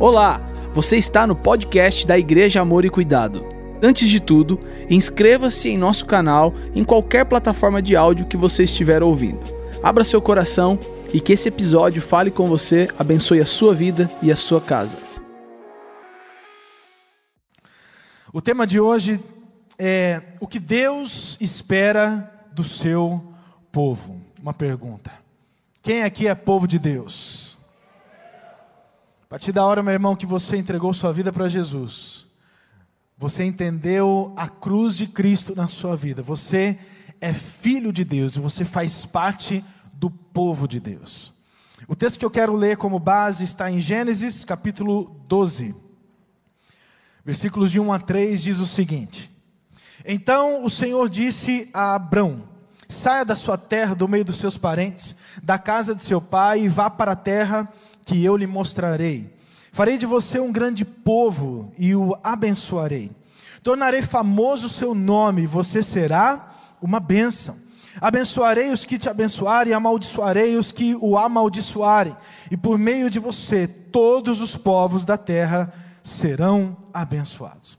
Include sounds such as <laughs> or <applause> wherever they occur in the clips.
Olá, você está no podcast da Igreja Amor e Cuidado. Antes de tudo, inscreva-se em nosso canal em qualquer plataforma de áudio que você estiver ouvindo. Abra seu coração e que esse episódio fale com você, abençoe a sua vida e a sua casa. O tema de hoje é o que Deus espera do seu povo. Uma pergunta. Quem aqui é povo de Deus? A partir da hora, meu irmão, que você entregou sua vida para Jesus, você entendeu a cruz de Cristo na sua vida, você é filho de Deus e você faz parte do povo de Deus. O texto que eu quero ler como base está em Gênesis capítulo 12, versículos de 1 a 3, diz o seguinte: Então o Senhor disse a Abrão: Saia da sua terra, do meio dos seus parentes, da casa de seu pai, e vá para a terra eu lhe mostrarei. Farei de você um grande povo e o abençoarei. Tornarei famoso o seu nome, e você será uma bênção. Abençoarei os que te abençoarem, e amaldiçoarei os que o amaldiçoarem. E por meio de você, todos os povos da terra serão abençoados.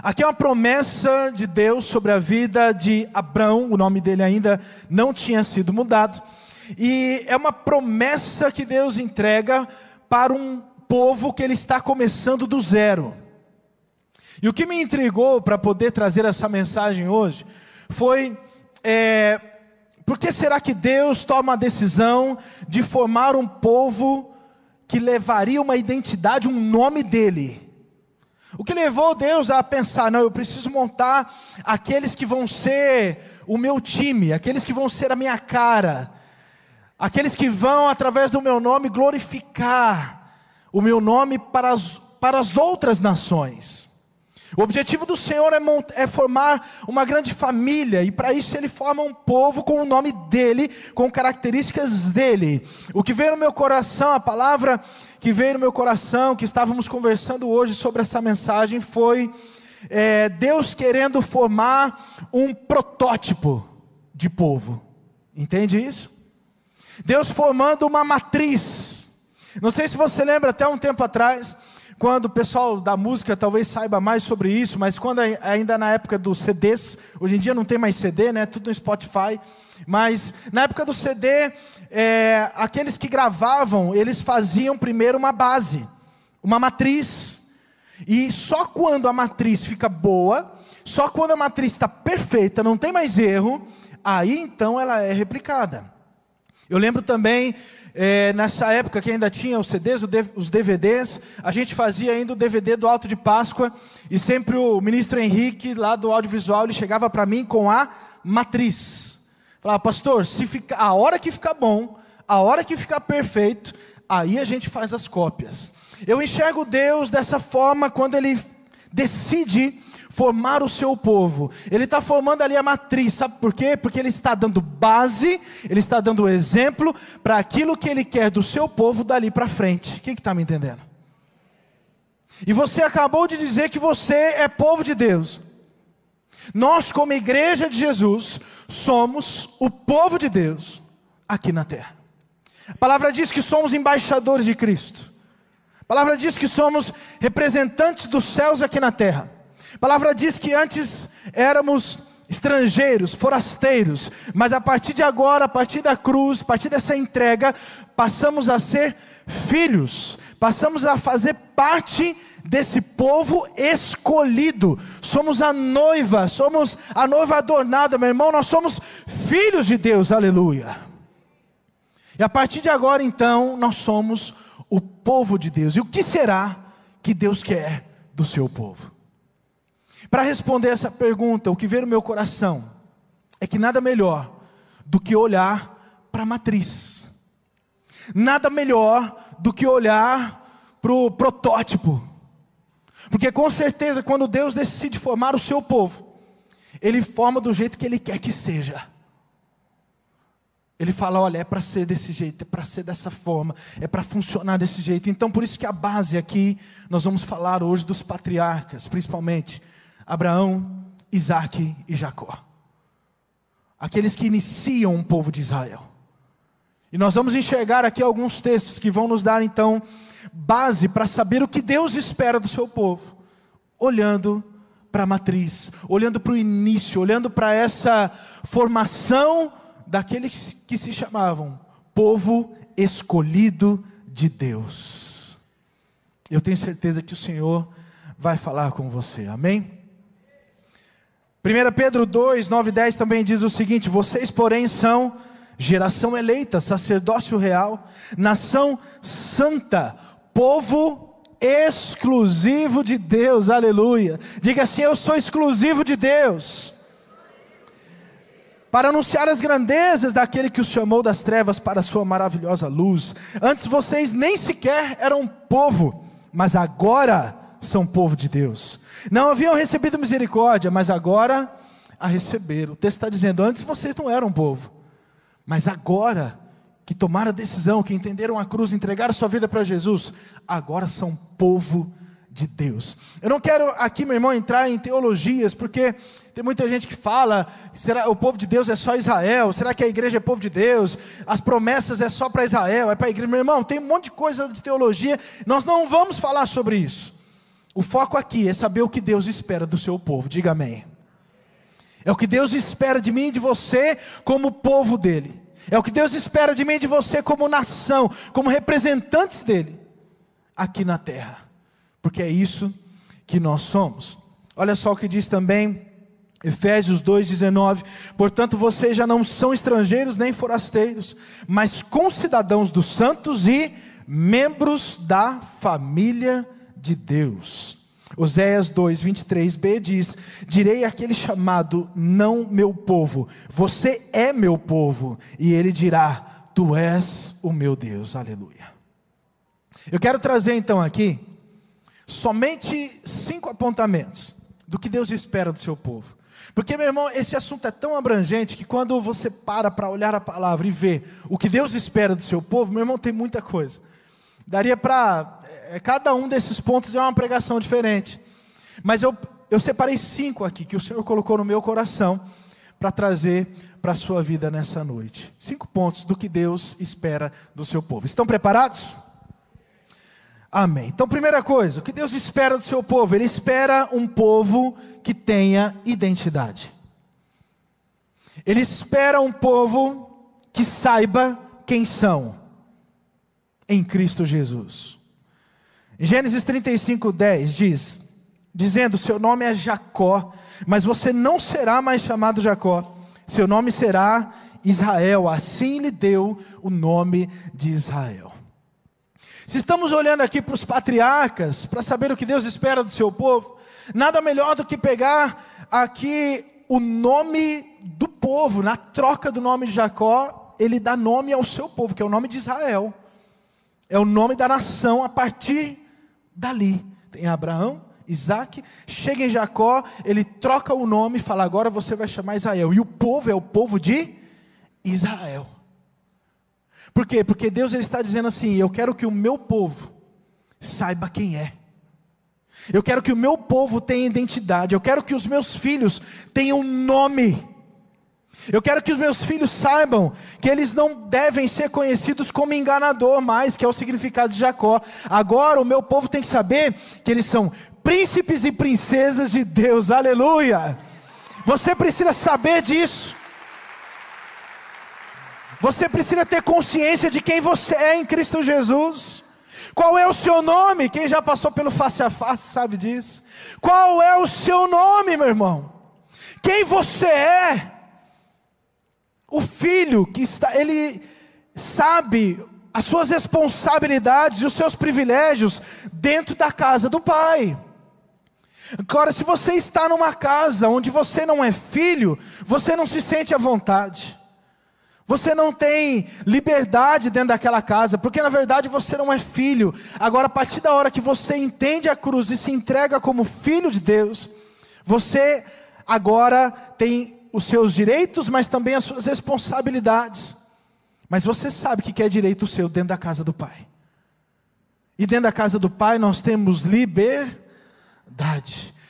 Aqui é uma promessa de Deus sobre a vida de Abraão, o nome dele ainda não tinha sido mudado. E é uma promessa que Deus entrega para um povo que ele está começando do zero. E o que me intrigou para poder trazer essa mensagem hoje foi é, por que será que Deus toma a decisão de formar um povo que levaria uma identidade, um nome dele? O que levou Deus a pensar, não, eu preciso montar aqueles que vão ser o meu time, aqueles que vão ser a minha cara, aqueles que vão, através do meu nome, glorificar o meu nome para as, para as outras nações. O objetivo do Senhor é, é formar uma grande família, e para isso Ele forma um povo com o nome dEle, com características dEle. O que veio no meu coração, a palavra que veio no meu coração, que estávamos conversando hoje sobre essa mensagem, foi é, Deus querendo formar um protótipo de povo. Entende isso? Deus formando uma matriz. Não sei se você lembra, até um tempo atrás, quando o pessoal da música talvez saiba mais sobre isso, mas quando ainda na época dos CDs, hoje em dia não tem mais CD, né? Tudo no Spotify. Mas na época do CD, é, aqueles que gravavam, eles faziam primeiro uma base, uma matriz. E só quando a matriz fica boa, só quando a matriz está perfeita, não tem mais erro, aí então ela é replicada. Eu lembro também, é, nessa época que ainda tinha os CDs, os DVDs, a gente fazia ainda o DVD do Alto de Páscoa, e sempre o ministro Henrique, lá do audiovisual, ele chegava para mim com a matriz. Falava, pastor, se fica, a hora que ficar bom, a hora que ficar perfeito, aí a gente faz as cópias. Eu enxergo Deus dessa forma quando Ele decide formar o seu povo. Ele está formando ali a matriz, sabe por quê? Porque ele está dando base, ele está dando exemplo para aquilo que ele quer do seu povo dali para frente. Quem que está me entendendo? E você acabou de dizer que você é povo de Deus. Nós, como igreja de Jesus, somos o povo de Deus aqui na terra. A palavra diz que somos embaixadores de Cristo. A palavra diz que somos representantes dos céus aqui na terra. A palavra diz que antes éramos estrangeiros, forasteiros, mas a partir de agora, a partir da cruz, a partir dessa entrega, passamos a ser filhos, passamos a fazer parte desse povo escolhido. Somos a noiva, somos a noiva adornada, meu irmão, nós somos filhos de Deus, aleluia. E a partir de agora, então, nós somos o povo de Deus. E o que será que Deus quer do seu povo? Para responder essa pergunta, o que veio no meu coração é que nada melhor do que olhar para a matriz, nada melhor do que olhar para o protótipo, porque com certeza, quando Deus decide formar o seu povo, Ele forma do jeito que Ele quer que seja. Ele fala: olha, é para ser desse jeito, é para ser dessa forma, é para funcionar desse jeito. Então, por isso que a base aqui, nós vamos falar hoje dos patriarcas, principalmente Abraão, Isaac e Jacó. Aqueles que iniciam o povo de Israel. E nós vamos enxergar aqui alguns textos que vão nos dar então base para saber o que Deus espera do seu povo, olhando para a matriz, olhando para o início, olhando para essa formação daqueles que se chamavam povo escolhido de Deus. Eu tenho certeza que o Senhor vai falar com você, amém? 1 Pedro 2, 9 e 10 também diz o seguinte: Vocês, porém, são geração eleita, sacerdócio real, nação santa, povo exclusivo de Deus, aleluia. Diga assim: Eu sou exclusivo de Deus. Para anunciar as grandezas daquele que os chamou das trevas para a sua maravilhosa luz. Antes vocês nem sequer eram povo, mas agora são povo de Deus. Não haviam recebido misericórdia, mas agora a receberam. O texto está dizendo: antes vocês não eram povo, mas agora que tomaram a decisão, que entenderam a cruz, entregaram sua vida para Jesus, agora são povo de Deus. Eu não quero aqui, meu irmão, entrar em teologias, porque tem muita gente que fala, será o povo de Deus é só Israel? Será que a igreja é povo de Deus? As promessas é só para Israel, é para a igreja? Meu irmão, tem um monte de coisa de teologia. Nós não vamos falar sobre isso. O foco aqui é saber o que Deus espera do seu povo. Diga amém. É o que Deus espera de mim e de você como povo dele. É o que Deus espera de mim e de você como nação, como representantes dele aqui na terra. Porque é isso que nós somos. Olha só o que diz também Efésios 2:19. Portanto, vocês já não são estrangeiros nem forasteiros, mas concidadãos dos santos e membros da família de Deus. Oséias 2, 23b diz: Direi àquele chamado, não meu povo, você é meu povo, e ele dirá: Tu és o meu Deus. Aleluia. Eu quero trazer então aqui somente cinco apontamentos do que Deus espera do seu povo. Porque, meu irmão, esse assunto é tão abrangente que quando você para para olhar a palavra e ver o que Deus espera do seu povo, meu irmão, tem muita coisa. Daria para cada um desses pontos é uma pregação diferente. Mas eu, eu separei cinco aqui que o Senhor colocou no meu coração para trazer para a sua vida nessa noite. Cinco pontos do que Deus espera do seu povo. Estão preparados? Amém. Então, primeira coisa, o que Deus espera do seu povo? Ele espera um povo que tenha identidade. Ele espera um povo que saiba quem são em Cristo Jesus. Gênesis 35, 10 diz: dizendo: Seu nome é Jacó, mas você não será mais chamado Jacó, seu nome será Israel. Assim lhe deu o nome de Israel. Se estamos olhando aqui para os patriarcas, para saber o que Deus espera do seu povo, nada melhor do que pegar aqui o nome do povo, na troca do nome de Jacó, ele dá nome ao seu povo, que é o nome de Israel. É o nome da nação a partir dali. Tem Abraão, Isaac, chega em Jacó, ele troca o nome e fala: agora você vai chamar Israel. E o povo é o povo de Israel. Por quê? Porque Deus ele está dizendo assim: eu quero que o meu povo saiba quem é. Eu quero que o meu povo tenha identidade. Eu quero que os meus filhos tenham nome. Eu quero que os meus filhos saibam que eles não devem ser conhecidos como enganador mais, que é o significado de Jacó. Agora o meu povo tem que saber que eles são príncipes e princesas de Deus. Aleluia! Você precisa saber disso. Você precisa ter consciência de quem você é em Cristo Jesus. Qual é o seu nome? Quem já passou pelo face a face sabe disso. Qual é o seu nome, meu irmão? Quem você é? O filho que está, ele sabe as suas responsabilidades e os seus privilégios dentro da casa do pai. Agora, se você está numa casa onde você não é filho, você não se sente à vontade. Você não tem liberdade dentro daquela casa, porque na verdade você não é filho. Agora, a partir da hora que você entende a cruz e se entrega como filho de Deus, você agora tem os seus direitos, mas também as suas responsabilidades. Mas você sabe que é direito seu dentro da casa do Pai. E dentro da casa do Pai nós temos liberdade.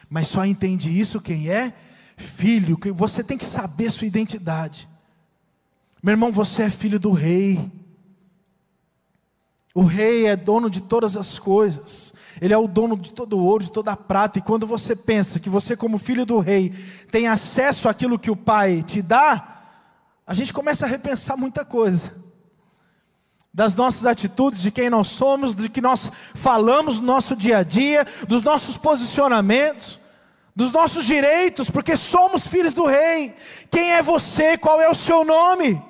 Mas só entende isso quem é filho. Você tem que saber sua identidade. Meu irmão, você é filho do rei. O rei é dono de todas as coisas. Ele é o dono de todo o ouro, de toda a prata. E quando você pensa que você, como filho do rei, tem acesso àquilo que o pai te dá, a gente começa a repensar muita coisa. Das nossas atitudes, de quem nós somos, de que nós falamos no nosso dia a dia, dos nossos posicionamentos, dos nossos direitos, porque somos filhos do rei. Quem é você? Qual é o seu nome?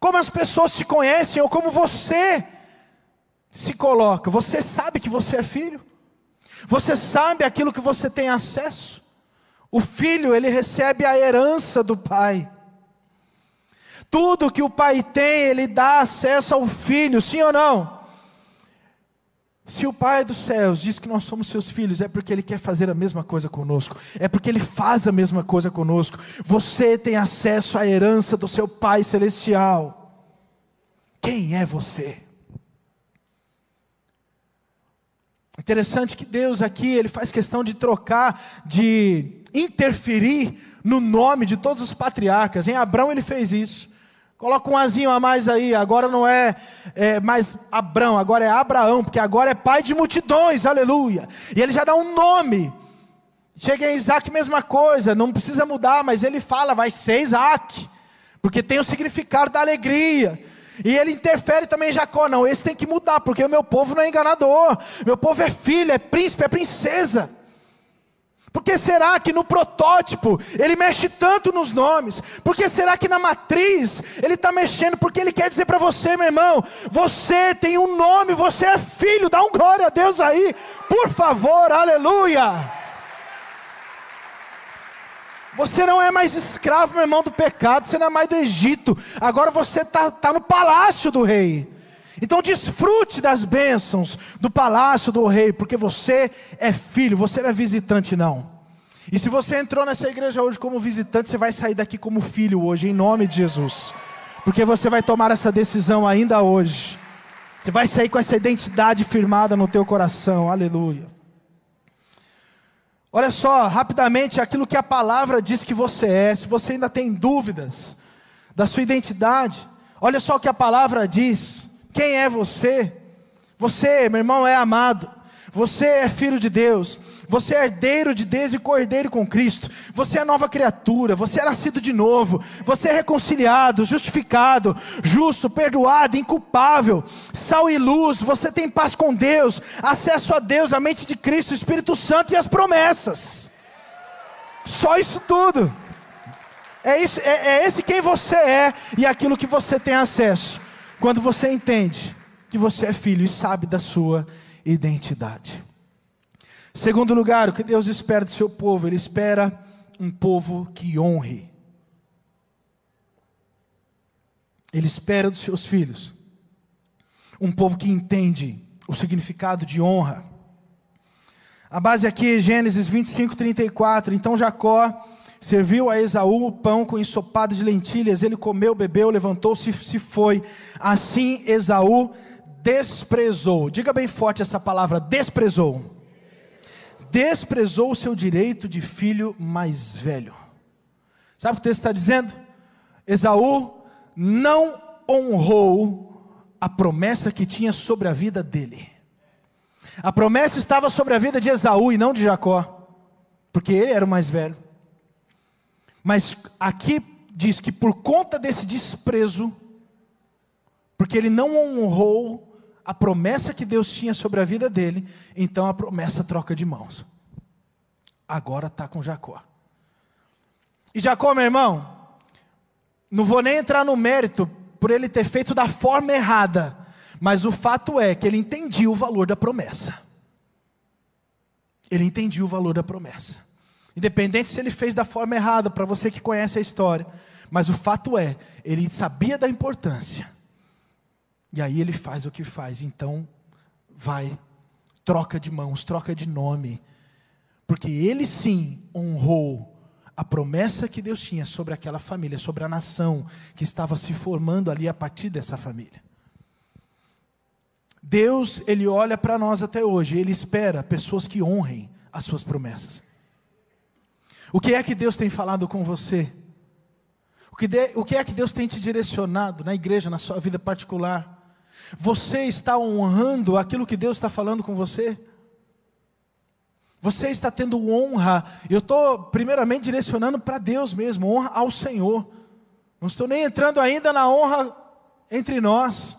Como as pessoas se conhecem ou como você se coloca. Você sabe que você é filho? Você sabe aquilo que você tem acesso? O filho, ele recebe a herança do pai. Tudo que o pai tem, ele dá acesso ao filho, sim ou não? Se o Pai dos céus diz que nós somos seus filhos, é porque Ele quer fazer a mesma coisa conosco, é porque Ele faz a mesma coisa conosco. Você tem acesso à herança do seu Pai celestial. Quem é você? Interessante que Deus aqui, ele faz questão de trocar, de interferir no nome de todos os patriarcas. Em Abraão ele fez isso. Coloca um azinho a mais aí, agora não é, é, mais Abraão, agora é Abraão, porque agora é pai de multidões, aleluia. E ele já dá um nome. Chega em Isaac, mesma coisa, não precisa mudar, mas ele fala, vai ser Isaac, porque tem o significado da alegria. E ele interfere também em Jacó, não, esse tem que mudar, porque o meu povo não é enganador, meu povo é filho, é príncipe, é princesa. Por que será que no protótipo ele mexe tanto nos nomes? Por que será que na matriz ele está mexendo? Porque ele quer dizer para você, meu irmão, você tem um nome, você é filho, dá um glória a Deus aí, por favor, aleluia. Você não é mais escravo, meu irmão, do pecado, você não é mais do Egito, agora você está tá no palácio do rei. Então desfrute das bênçãos do palácio do rei, porque você é filho, você não é visitante, não. E se você entrou nessa igreja hoje como visitante, você vai sair daqui como filho hoje, em nome de Jesus. Porque você vai tomar essa decisão ainda hoje. Você vai sair com essa identidade firmada no teu coração. Aleluia. Olha só, rapidamente, aquilo que a palavra diz que você é. Se você ainda tem dúvidas da sua identidade, olha só o que a palavra diz. Quem é você? Você, meu irmão, é amado. Você é filho de Deus. Você é herdeiro de Deus e cordeiro com Cristo. Você é nova criatura. Você é nascido de novo. Você é reconciliado, justificado, justo, perdoado, inculpável, sal e luz. Você tem paz com Deus, acesso a Deus, a mente de Cristo, o Espírito Santo e as promessas. Só isso tudo. É, isso, é, é esse quem você é e aquilo que você tem acesso. Quando você entende que você é filho e sabe da sua identidade. Segundo lugar, o que Deus espera do seu povo? Ele espera um povo que honre. Ele espera dos seus filhos um povo que entende o significado de honra. A base aqui é Gênesis 25, 34. Então Jacó Serviu a Esaú o pão com ensopado de lentilhas, ele comeu, bebeu, levantou-se e se foi. Assim Esaú desprezou. Diga bem forte essa palavra: desprezou. Desprezou o seu direito de filho mais velho. Sabe o que o texto está dizendo? Esaú não honrou a promessa que tinha sobre a vida dele. A promessa estava sobre a vida de Esaú e não de Jacó, porque ele era o mais velho. Mas aqui diz que por conta desse desprezo, porque ele não honrou a promessa que Deus tinha sobre a vida dele, então a promessa troca de mãos. Agora está com Jacó. E Jacó, meu irmão, não vou nem entrar no mérito por ele ter feito da forma errada, mas o fato é que ele entendia o valor da promessa. Ele entendia o valor da promessa. Independente se ele fez da forma errada, para você que conhece a história. Mas o fato é, ele sabia da importância. E aí ele faz o que faz. Então, vai, troca de mãos, troca de nome. Porque ele sim honrou a promessa que Deus tinha sobre aquela família, sobre a nação que estava se formando ali a partir dessa família. Deus, ele olha para nós até hoje, ele espera pessoas que honrem as suas promessas. O que é que Deus tem falado com você? O que, de, o que é que Deus tem te direcionado na igreja, na sua vida particular? Você está honrando aquilo que Deus está falando com você? Você está tendo honra. Eu estou, primeiramente, direcionando para Deus mesmo, honra ao Senhor. Não estou nem entrando ainda na honra entre nós.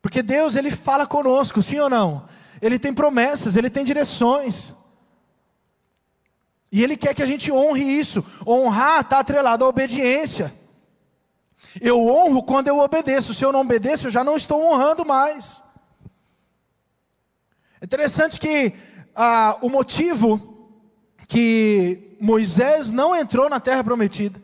Porque Deus, Ele fala conosco, sim ou não? Ele tem promessas, Ele tem direções. E Ele quer que a gente honre isso. Honrar está atrelado à obediência. Eu honro quando eu obedeço. Se eu não obedeço, eu já não estou honrando mais. É interessante que ah, o motivo que Moisés não entrou na terra prometida.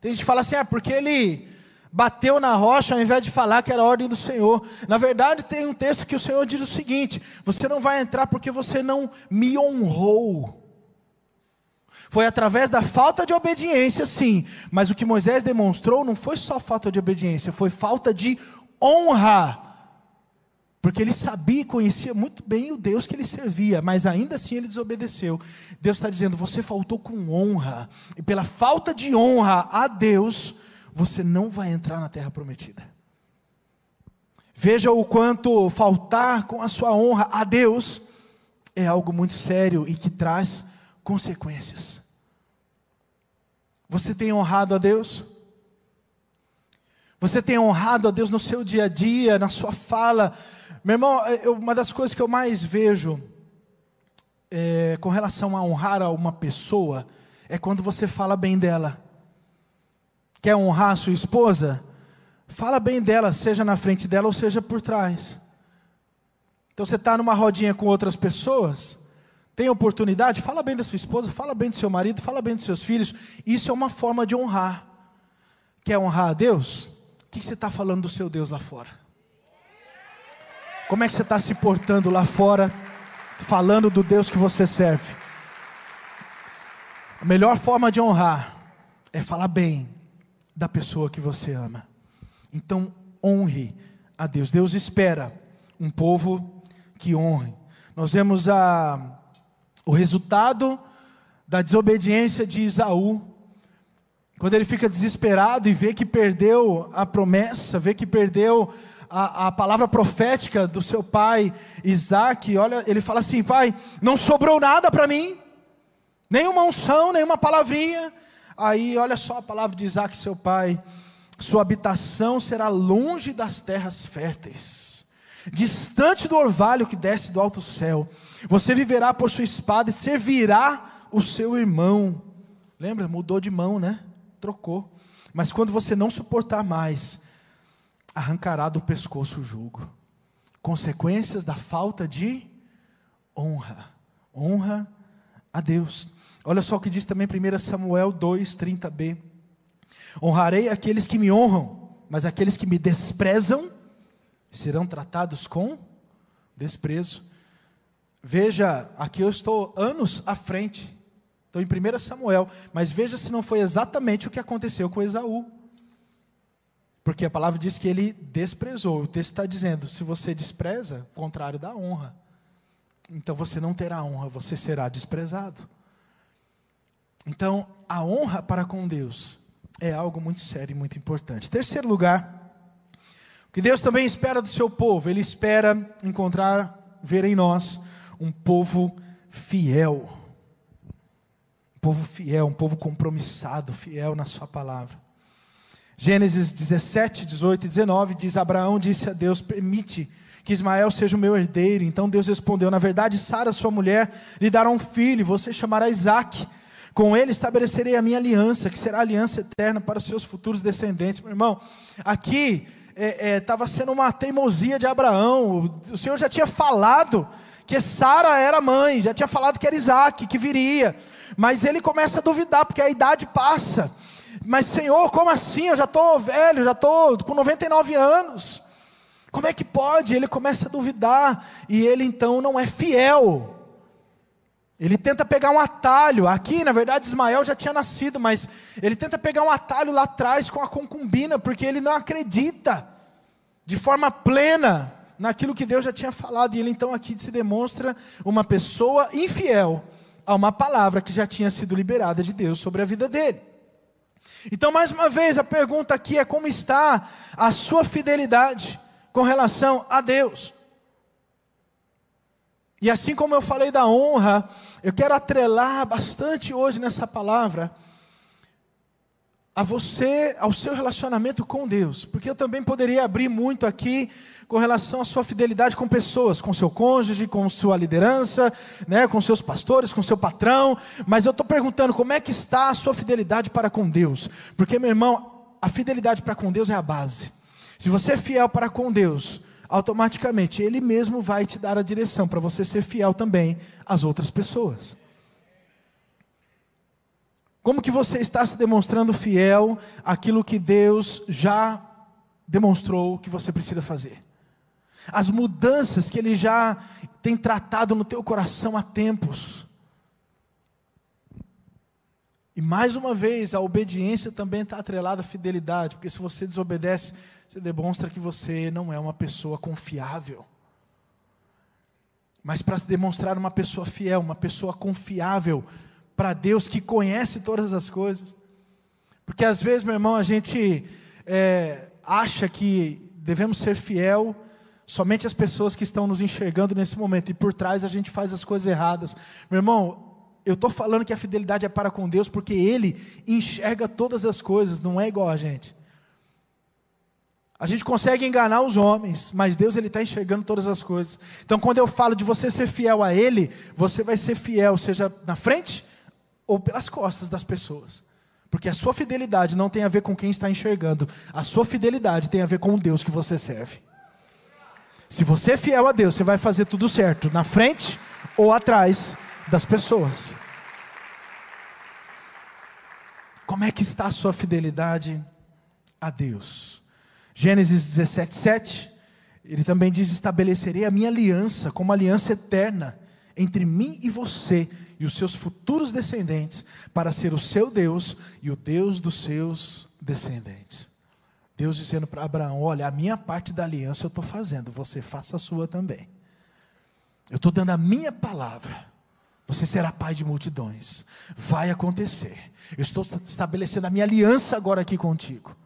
Tem gente que fala assim, é porque ele bateu na rocha ao invés de falar que era a ordem do Senhor. Na verdade, tem um texto que o Senhor diz o seguinte: você não vai entrar porque você não me honrou. Foi através da falta de obediência, sim, mas o que Moisés demonstrou não foi só falta de obediência, foi falta de honra. Porque ele sabia e conhecia muito bem o Deus que ele servia, mas ainda assim ele desobedeceu. Deus está dizendo: você faltou com honra, e pela falta de honra a Deus, você não vai entrar na terra prometida. Veja o quanto faltar com a sua honra a Deus é algo muito sério e que traz consequências. Você tem honrado a Deus? Você tem honrado a Deus no seu dia a dia, na sua fala? Meu irmão, é, uma das coisas que eu mais vejo é, com relação a honrar a uma pessoa é quando você fala bem dela. Quer honrar a sua esposa? Fala bem dela, seja na frente dela ou seja por trás. Então você está numa rodinha com outras pessoas, tem oportunidade, fala bem da sua esposa, fala bem do seu marido, fala bem dos seus filhos. Isso é uma forma de honrar. Quer honrar a Deus? O que você está falando do seu Deus lá fora? Como é que você está se portando lá fora, falando do Deus que você serve? A melhor forma de honrar é falar bem da pessoa que você ama. Então, honre a Deus. Deus espera um povo que honre. Nós vemos a, o resultado da desobediência de Isaú. Quando ele fica desesperado e vê que perdeu a promessa, vê que perdeu a, a, palavra profética do seu pai Isaac, olha, ele fala assim: pai, não sobrou nada para mim, nenhuma unção, nenhuma palavrinha, Aí, olha só a palavra de Isaac, seu pai: sua habitação será longe das terras férteis, distante do orvalho que desce do alto céu. Você viverá por sua espada e servirá o seu irmão. Lembra? Mudou de mão, né? Trocou. Mas quando você não suportar mais, arrancará do pescoço o jugo. Consequências da falta de honra. Honra a Deus. Olha só o que diz também 1 Samuel 2, 30b. Honrarei aqueles que me honram, mas aqueles que me desprezam serão tratados com desprezo. Veja, aqui eu estou anos à frente. Estou em 1 Samuel, mas veja se não foi exatamente o que aconteceu com Esaú. Porque a palavra diz que ele desprezou. O texto está dizendo: se você despreza, contrário da honra. Então você não terá honra, você será desprezado. Então, a honra para com Deus é algo muito sério e muito importante. Terceiro lugar, o que Deus também espera do seu povo, Ele espera encontrar, ver em nós, um povo fiel. Um povo fiel, um povo compromissado, fiel na Sua palavra. Gênesis 17, 18 e 19 diz: Abraão disse a Deus: Permite que Ismael seja o meu herdeiro. Então Deus respondeu: Na verdade, Sara, sua mulher, lhe dará um filho, você chamará Isaque com ele estabelecerei a minha aliança, que será aliança eterna para os seus futuros descendentes. Meu irmão, aqui estava é, é, sendo uma teimosia de Abraão. O, Senhor já tinha falado que Sara era mãe, já tinha falado que era Isaac, que viria. Mas ele começa a duvidar, porque a idade passa. Mas Senhor, como assim? Eu já estou velho, já estou com 99 anos. Como é que pode? Ele começa a duvidar e ele então não é fiel ele tenta pegar um atalho. Aqui, na verdade, Ismael já tinha nascido, mas ele tenta pegar um atalho lá atrás com a concubina, porque ele não acredita de forma plena naquilo que Deus já tinha falado. E ele então aqui se demonstra uma pessoa infiel a uma palavra que já tinha sido liberada de Deus sobre a vida dele. Então, mais uma vez, a pergunta aqui é como está a sua fidelidade com relação a Deus? E assim como eu falei da honra, eu quero atrelar bastante hoje nessa palavra a você, ao seu relacionamento com Deus, porque eu também poderia abrir muito aqui com relação à sua fidelidade com pessoas, com seu cônjuge, com sua liderança, né, com seus pastores, com seu patrão, mas eu estou perguntando como é que está a sua fidelidade para com Deus, porque meu irmão, a fidelidade para com Deus é a base. Se você é fiel para com Deus, automaticamente Ele mesmo vai te dar a direção para você ser fiel também às outras pessoas. Como que você está se demonstrando fiel àquilo que Deus já demonstrou que você precisa fazer? As mudanças que Ele já tem tratado no teu coração há tempos. E mais uma vez, a obediência também está atrelada à fidelidade, porque se você desobedece, você demonstra que você não é uma pessoa confiável. Mas para demonstrar uma pessoa fiel, uma pessoa confiável, para Deus que conhece todas as coisas. Porque às vezes, meu irmão, a gente é, acha que devemos ser fiel somente às pessoas que estão nos enxergando nesse momento, e por trás a gente faz as coisas erradas. Meu irmão, eu estou falando que a fidelidade é para com Deus, porque Ele enxerga todas as coisas, não é igual a gente. A gente consegue enganar os homens, mas Deus ele está enxergando todas as coisas. Então, quando eu falo de você ser fiel a Ele, você vai ser fiel, seja na frente ou pelas costas das pessoas. Porque a sua fidelidade não tem a ver com quem está enxergando, a sua fidelidade tem a ver com o Deus que você serve. Se você é fiel a Deus, você vai fazer tudo certo, na frente ou atrás das pessoas. Como é que está a sua fidelidade a Deus? Gênesis 17, 7, ele também diz: Estabelecerei a minha aliança como aliança eterna entre mim e você e os seus futuros descendentes, para ser o seu Deus e o Deus dos seus descendentes. Deus dizendo para Abraão: Olha, a minha parte da aliança eu estou fazendo, você faça a sua também. Eu estou dando a minha palavra. Você será pai de multidões. Vai acontecer. Eu estou estabelecendo a minha aliança agora aqui contigo.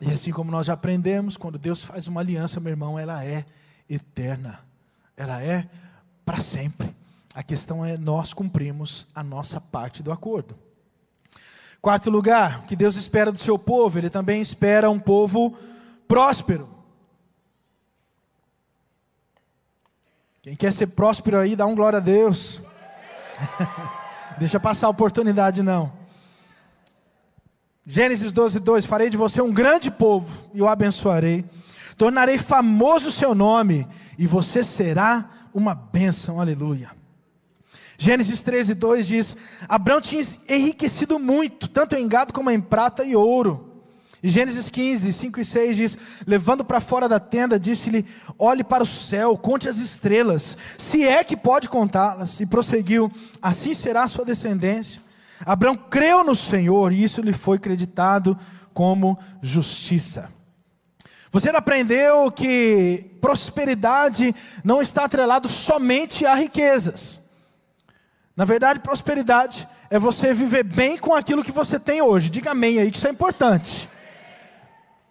E assim como nós já aprendemos, quando Deus faz uma aliança, meu irmão, ela é eterna. Ela é para sempre. A questão é nós cumprimos a nossa parte do acordo. Quarto lugar, o que Deus espera do seu povo, Ele também espera um povo próspero. Quem quer ser próspero aí, dá um glória a Deus. <laughs> Deixa passar a oportunidade, não. Gênesis 12, 2: Farei de você um grande povo e o abençoarei. Tornarei famoso o seu nome e você será uma bênção. Aleluia. Gênesis 13, 2 diz: Abraão tinha enriquecido muito, tanto em gado como em prata e ouro. E Gênesis 15, 5 e 6 diz: Levando para fora da tenda, disse-lhe: Olhe para o céu, conte as estrelas, se é que pode contá-las. E prosseguiu: Assim será a sua descendência. Abraão creu no Senhor e isso lhe foi creditado como justiça. Você aprendeu que prosperidade não está atrelado somente a riquezas. Na verdade, prosperidade é você viver bem com aquilo que você tem hoje. Diga amém aí, que isso é importante.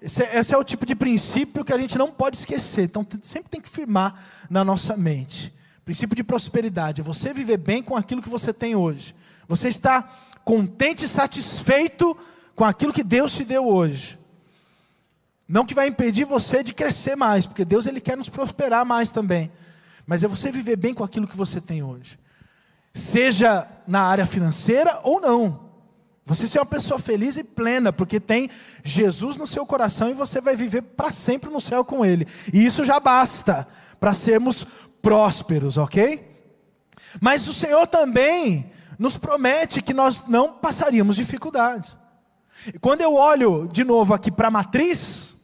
Esse é, esse é, o tipo de princípio que a gente não pode esquecer. Então, sempre tem que firmar na nossa mente. Princípio de prosperidade é você viver bem com aquilo que você tem hoje. Você está contente e satisfeito com aquilo que Deus te deu hoje. Não que vai impedir você de crescer mais, porque Deus ele quer nos prosperar mais também. Mas é você viver bem com aquilo que você tem hoje seja na área financeira ou não. Você ser uma pessoa feliz e plena, porque tem Jesus no seu coração e você vai viver para sempre no céu com Ele. E isso já basta para sermos prósperos, ok? Mas o Senhor também nos promete que nós não passaríamos dificuldades. Quando eu olho de novo aqui para a matriz,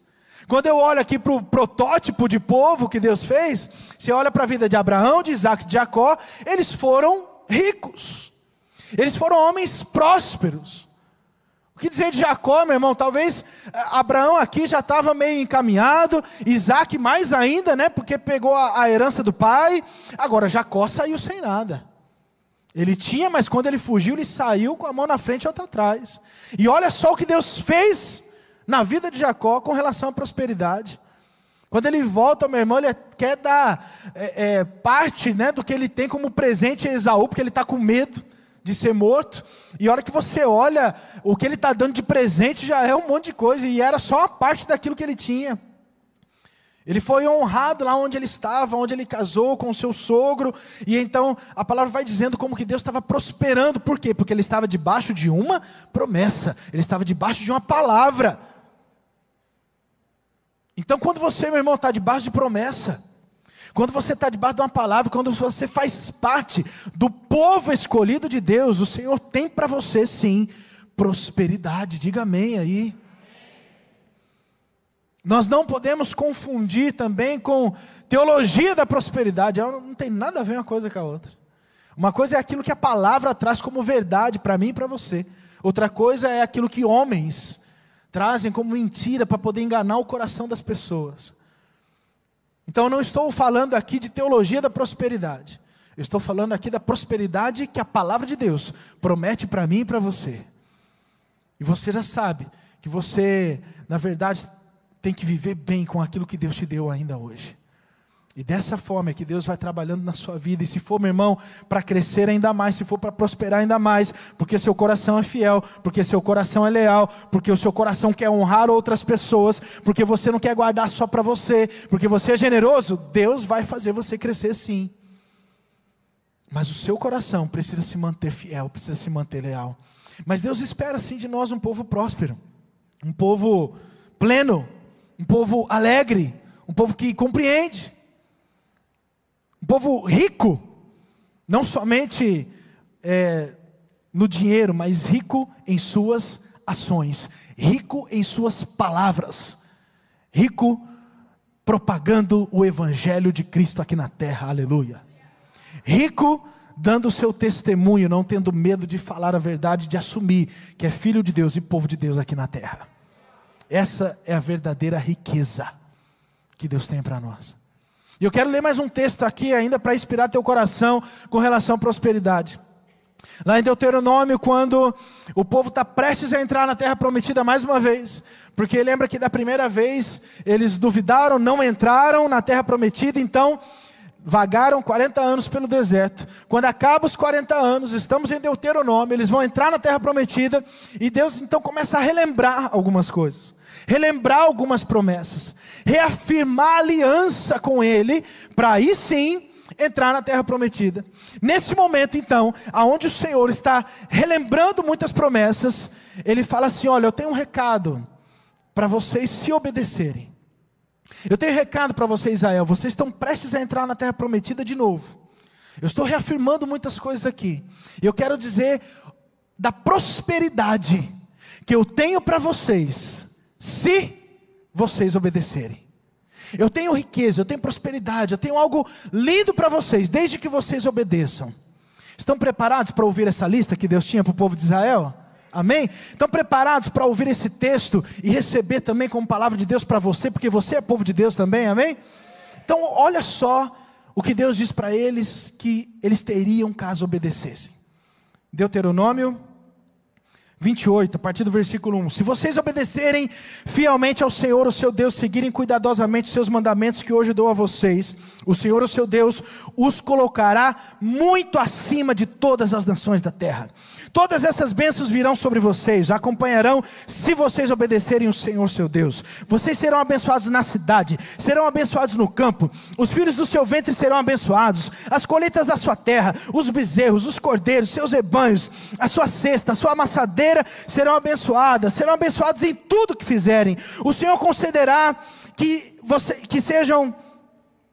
quando eu olho aqui para o protótipo de povo que Deus fez, você olha para a vida de Abraão, de Isaac, de Jacó, eles foram ricos. Eles foram homens prósperos. O que dizer de Jacó, meu irmão? Talvez eh, Abraão aqui já estava meio encaminhado, Isaac mais ainda, né? Porque pegou a, a herança do pai. Agora Jacó saiu sem nada. Ele tinha, mas quando ele fugiu, ele saiu com a mão na frente e outra atrás. E olha só o que Deus fez na vida de Jacó com relação à prosperidade. Quando ele volta, meu irmão, ele quer dar é, é, parte né, do que ele tem como presente a Esaú, porque ele está com medo de ser morto. E a hora que você olha, o que ele está dando de presente já é um monte de coisa, e era só a parte daquilo que ele tinha. Ele foi honrado lá onde ele estava, onde ele casou com o seu sogro, e então a palavra vai dizendo como que Deus estava prosperando, por quê? Porque ele estava debaixo de uma promessa, ele estava debaixo de uma palavra. Então, quando você, meu irmão, está debaixo de promessa, quando você está debaixo de uma palavra, quando você faz parte do povo escolhido de Deus, o Senhor tem para você sim prosperidade, diga amém aí. Nós não podemos confundir também com teologia da prosperidade, ela não tem nada a ver uma coisa com a outra. Uma coisa é aquilo que a palavra traz como verdade para mim e para você, outra coisa é aquilo que homens trazem como mentira para poder enganar o coração das pessoas. Então não estou falando aqui de teologia da prosperidade. Eu estou falando aqui da prosperidade que a palavra de Deus promete para mim e para você. E você já sabe que você, na verdade, tem que viver bem com aquilo que Deus te deu ainda hoje. E dessa forma é que Deus vai trabalhando na sua vida. E se for, meu irmão, para crescer ainda mais, se for para prosperar ainda mais, porque seu coração é fiel, porque seu coração é leal, porque o seu coração quer honrar outras pessoas, porque você não quer guardar só para você, porque você é generoso, Deus vai fazer você crescer sim. Mas o seu coração precisa se manter fiel, precisa se manter leal. Mas Deus espera sim de nós um povo próspero, um povo pleno, um povo alegre, um povo que compreende. Um povo rico, não somente é, no dinheiro, mas rico em suas ações, rico em suas palavras, rico propagando o evangelho de Cristo aqui na terra, aleluia. Rico dando o seu testemunho, não tendo medo de falar a verdade, de assumir que é filho de Deus e povo de Deus aqui na terra. Essa é a verdadeira riqueza que Deus tem para nós. E eu quero ler mais um texto aqui ainda para inspirar teu coração com relação à prosperidade. Lá em Deuteronômio, quando o povo está prestes a entrar na terra prometida mais uma vez, porque lembra que da primeira vez eles duvidaram, não entraram na terra prometida, então vagaram 40 anos pelo deserto. Quando acaba os 40 anos, estamos em Deuteronômio, eles vão entrar na terra prometida e Deus então começa a relembrar algumas coisas relembrar algumas promessas, reafirmar a aliança com Ele, para aí sim entrar na terra prometida. Nesse momento, então, aonde o Senhor está relembrando muitas promessas, ele fala assim: Olha, eu tenho um recado para vocês se obedecerem. Eu tenho um recado para vocês, Israel. Vocês estão prestes a entrar na terra prometida de novo. Eu estou reafirmando muitas coisas aqui. Eu quero dizer da prosperidade que eu tenho para vocês se vocês obedecerem. Eu tenho riqueza, eu tenho prosperidade, eu tenho algo lindo para vocês, desde que vocês obedeçam. Estão preparados para ouvir essa lista que Deus tinha para o povo de Israel? Amém? Estão preparados para ouvir esse texto e receber também como palavra de Deus para você, porque você é povo de Deus também, amém? Então, olha só o que Deus diz para eles que eles teriam caso obedecessem. Deuteronômio 28, a partir do versículo 1. Se vocês obedecerem fielmente ao Senhor, o seu Deus, seguirem cuidadosamente os seus mandamentos que hoje dou a vocês, o Senhor, o seu Deus, os colocará muito acima de todas as nações da terra. Todas essas bênçãos virão sobre vocês, acompanharão se vocês obedecerem o Senhor seu Deus. Vocês serão abençoados na cidade, serão abençoados no campo, os filhos do seu ventre serão abençoados, as colheitas da sua terra, os bezerros, os cordeiros, seus rebanhos, a sua cesta, a sua amassadeira serão abençoadas, serão abençoados em tudo que fizerem. O Senhor concederá que, você, que sejam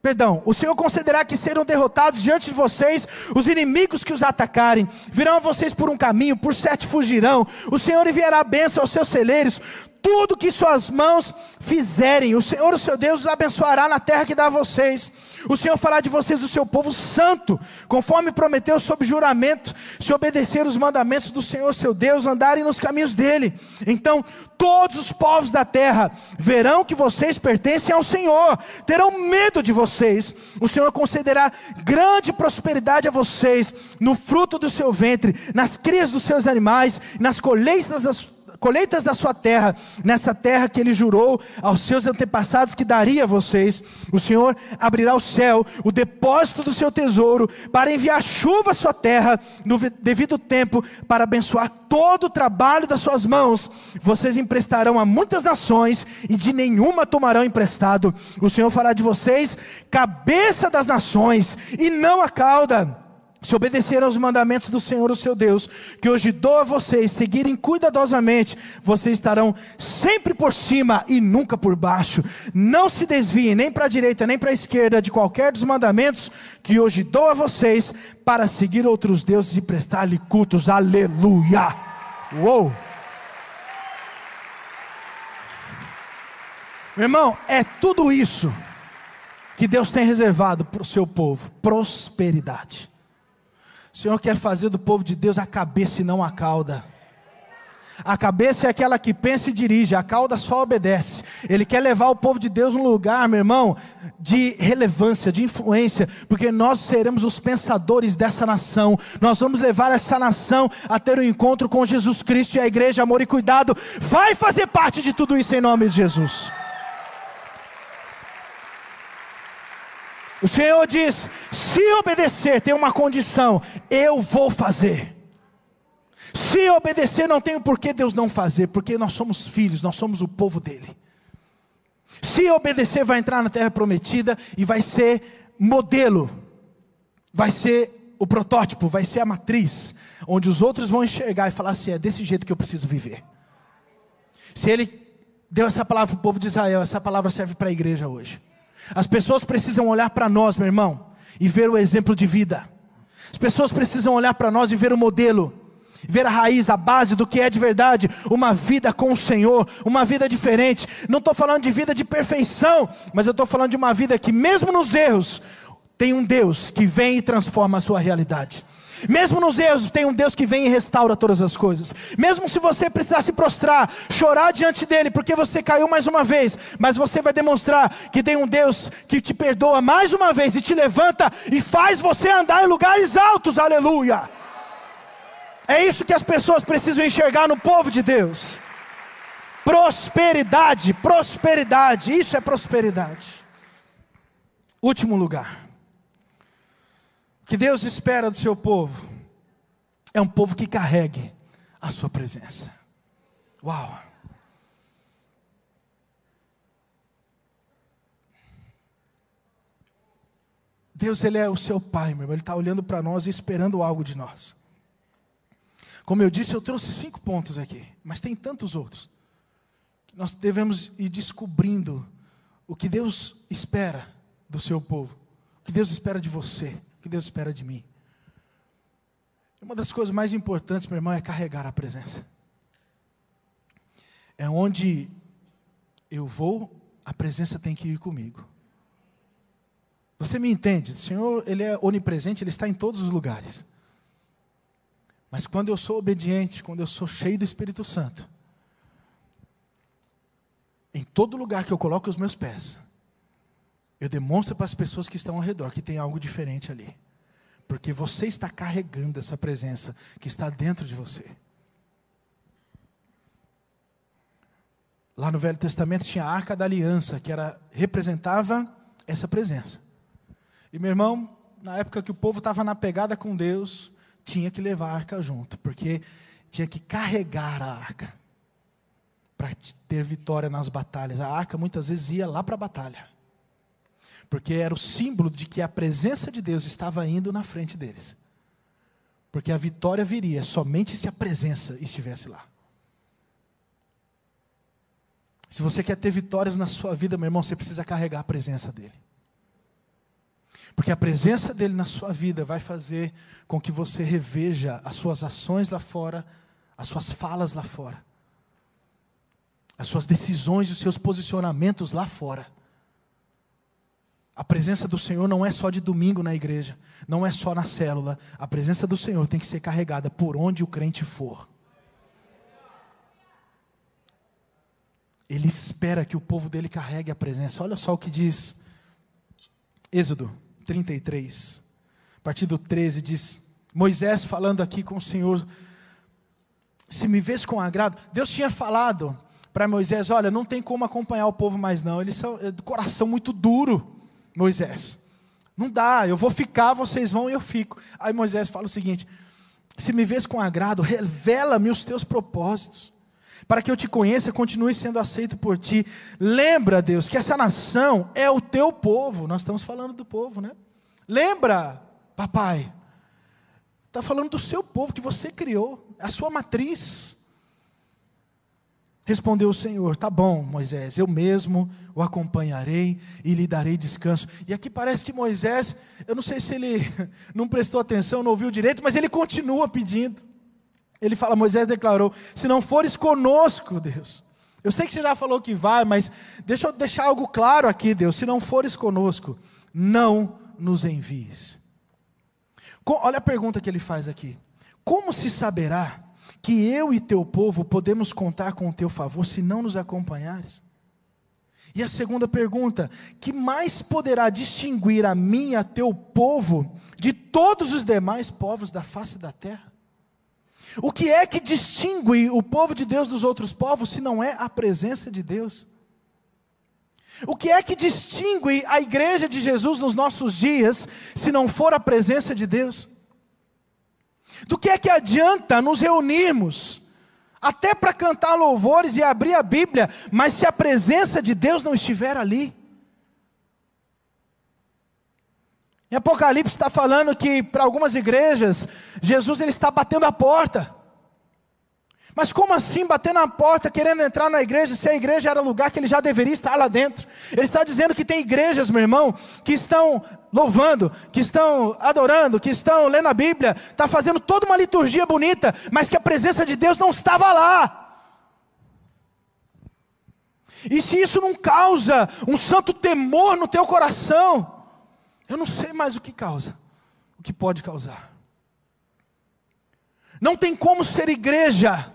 Perdão, o Senhor concederá que serão derrotados diante de vocês os inimigos que os atacarem. Virão a vocês por um caminho, por sete fugirão. O Senhor enviará bênção aos seus celeiros. Tudo que suas mãos fizerem, o Senhor, o seu Deus, os abençoará na terra que dá a vocês. O Senhor fará de vocês o seu povo santo, conforme prometeu sob juramento, se obedecer os mandamentos do Senhor seu Deus, andarem nos caminhos dele. Então, todos os povos da terra verão que vocês pertencem ao Senhor, terão medo de vocês o Senhor concederá grande prosperidade a vocês no fruto do seu ventre, nas crias dos seus animais, nas colheitas das colheitas da sua terra, nessa terra que ele jurou aos seus antepassados que daria a vocês. O Senhor abrirá o céu, o depósito do seu tesouro, para enviar chuva à sua terra no devido tempo, para abençoar todo o trabalho das suas mãos. Vocês emprestarão a muitas nações e de nenhuma tomarão emprestado. O Senhor fará de vocês cabeça das nações e não a cauda se obedecer aos mandamentos do Senhor, o seu Deus, que hoje dou a vocês, seguirem cuidadosamente, vocês estarão sempre por cima e nunca por baixo. Não se desviem nem para a direita nem para a esquerda de qualquer dos mandamentos que hoje dou a vocês, para seguir outros deuses e prestar-lhe cultos. Aleluia! Uou! Meu irmão, é tudo isso que Deus tem reservado para o seu povo: prosperidade. O Senhor quer fazer do povo de Deus a cabeça e não a cauda. A cabeça é aquela que pensa e dirige, a cauda só obedece. Ele quer levar o povo de Deus num lugar, meu irmão, de relevância, de influência, porque nós seremos os pensadores dessa nação. Nós vamos levar essa nação a ter um encontro com Jesus Cristo e a igreja, amor e cuidado, vai fazer parte de tudo isso em nome de Jesus. O Senhor diz: se obedecer, tem uma condição, eu vou fazer. Se obedecer, não tem por que Deus não fazer, porque nós somos filhos, nós somos o povo dele. Se obedecer, vai entrar na terra prometida e vai ser modelo, vai ser o protótipo, vai ser a matriz, onde os outros vão enxergar e falar assim: é desse jeito que eu preciso viver. Se ele deu essa palavra para o povo de Israel, essa palavra serve para a igreja hoje. As pessoas precisam olhar para nós, meu irmão, e ver o exemplo de vida. As pessoas precisam olhar para nós e ver o modelo, ver a raiz, a base do que é de verdade, uma vida com o Senhor, uma vida diferente. Não estou falando de vida de perfeição, mas eu estou falando de uma vida que, mesmo nos erros, tem um Deus que vem e transforma a sua realidade. Mesmo nos erros, tem um Deus que vem e restaura todas as coisas. Mesmo se você precisar se prostrar, chorar diante dele, porque você caiu mais uma vez, mas você vai demonstrar que tem um Deus que te perdoa mais uma vez e te levanta e faz você andar em lugares altos. Aleluia! É isso que as pessoas precisam enxergar no povo de Deus. Prosperidade, prosperidade, isso é prosperidade. Último lugar que Deus espera do seu povo é um povo que carregue a sua presença. Uau! Deus, Ele é o seu Pai, meu irmão. Ele está olhando para nós e esperando algo de nós. Como eu disse, eu trouxe cinco pontos aqui, mas tem tantos outros. Que nós devemos ir descobrindo o que Deus espera do seu povo, o que Deus espera de você que Deus espera de mim. Uma das coisas mais importantes, meu irmão, é carregar a presença. É onde eu vou, a presença tem que ir comigo. Você me entende? O Senhor, Ele é onipresente, Ele está em todos os lugares. Mas quando eu sou obediente, quando eu sou cheio do Espírito Santo, em todo lugar que eu coloco os meus pés, eu demonstro para as pessoas que estão ao redor que tem algo diferente ali. Porque você está carregando essa presença que está dentro de você. Lá no Velho Testamento tinha a Arca da Aliança, que era representava essa presença. E meu irmão, na época que o povo estava na pegada com Deus, tinha que levar a arca junto, porque tinha que carregar a arca para ter vitória nas batalhas. A arca muitas vezes ia lá para a batalha porque era o símbolo de que a presença de Deus estava indo na frente deles. Porque a vitória viria somente se a presença estivesse lá. Se você quer ter vitórias na sua vida, meu irmão, você precisa carregar a presença dele. Porque a presença dele na sua vida vai fazer com que você reveja as suas ações lá fora, as suas falas lá fora, as suas decisões e os seus posicionamentos lá fora. A presença do Senhor não é só de domingo na igreja, não é só na célula. A presença do Senhor tem que ser carregada por onde o crente for. Ele espera que o povo dele carregue a presença. Olha só o que diz Êxodo 33, a partir do 13, diz: Moisés falando aqui com o Senhor, se me vês com agrado, Deus tinha falado para Moisés: Olha, não tem como acompanhar o povo mais, não, eles são é, do coração muito duro, Moisés. Não dá, eu vou ficar, vocês vão e eu fico. Aí Moisés fala o seguinte: Se me vês com agrado, revela-me os teus propósitos para que eu te conheça e continue sendo aceito por ti. Lembra, Deus, que essa nação é o teu povo. Nós estamos falando do povo, né? Lembra, papai. Está falando do seu povo que você criou, a sua matriz. Respondeu o Senhor: Tá bom, Moisés, eu mesmo o acompanharei e lhe darei descanso. E aqui parece que Moisés, eu não sei se ele <laughs> não prestou atenção, não ouviu direito, mas ele continua pedindo. Ele fala: Moisés declarou: Se não fores conosco, Deus. Eu sei que você já falou que vai, mas deixa eu deixar algo claro aqui, Deus. Se não fores conosco, não nos envies. Olha a pergunta que ele faz aqui: Como se saberá que eu e teu povo podemos contar com o teu favor se não nos acompanhares? E a segunda pergunta: que mais poderá distinguir a mim e a teu povo de todos os demais povos da face da terra? O que é que distingue o povo de Deus dos outros povos se não é a presença de Deus? O que é que distingue a igreja de Jesus nos nossos dias se não for a presença de Deus? Do que é que adianta nos reunirmos, até para cantar louvores e abrir a Bíblia, mas se a presença de Deus não estiver ali? Em Apocalipse está falando que para algumas igrejas, Jesus ele está batendo a porta. Mas como assim bater na porta, querendo entrar na igreja, se a igreja era lugar que ele já deveria estar lá dentro? Ele está dizendo que tem igrejas, meu irmão, que estão louvando, que estão adorando, que estão lendo a Bíblia, está fazendo toda uma liturgia bonita, mas que a presença de Deus não estava lá. E se isso não causa um santo temor no teu coração, eu não sei mais o que causa, o que pode causar. Não tem como ser igreja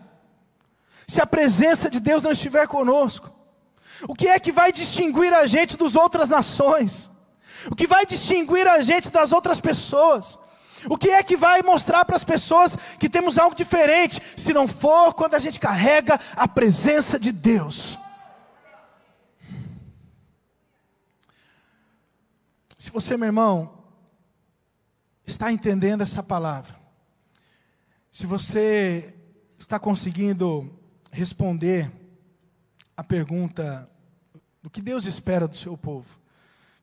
se a presença de Deus não estiver conosco. O que é que vai distinguir a gente das outras nações? O que vai distinguir a gente das outras pessoas? O que é que vai mostrar para as pessoas que temos algo diferente, se não for quando a gente carrega a presença de Deus? Se você, meu irmão, está entendendo essa palavra, se você está conseguindo responder a pergunta do que Deus espera do seu povo,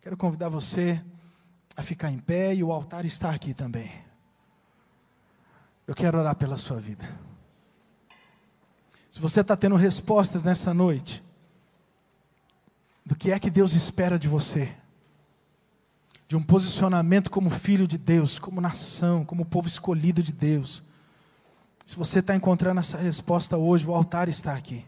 quero convidar você a ficar em pé e o altar está aqui também. Eu quero orar pela sua vida. Se você está tendo respostas nessa noite, do que é que Deus espera de você, de um posicionamento como filho de Deus, como nação, como povo escolhido de Deus. Se você está encontrando essa resposta hoje, o altar está aqui.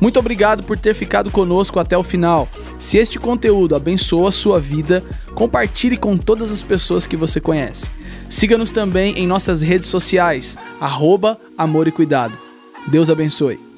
Muito obrigado por ter ficado conosco até o final. Se este conteúdo abençoa a sua vida, compartilhe com todas as pessoas que você conhece. Siga-nos também em nossas redes sociais, arroba Amor e Cuidado. Deus abençoe.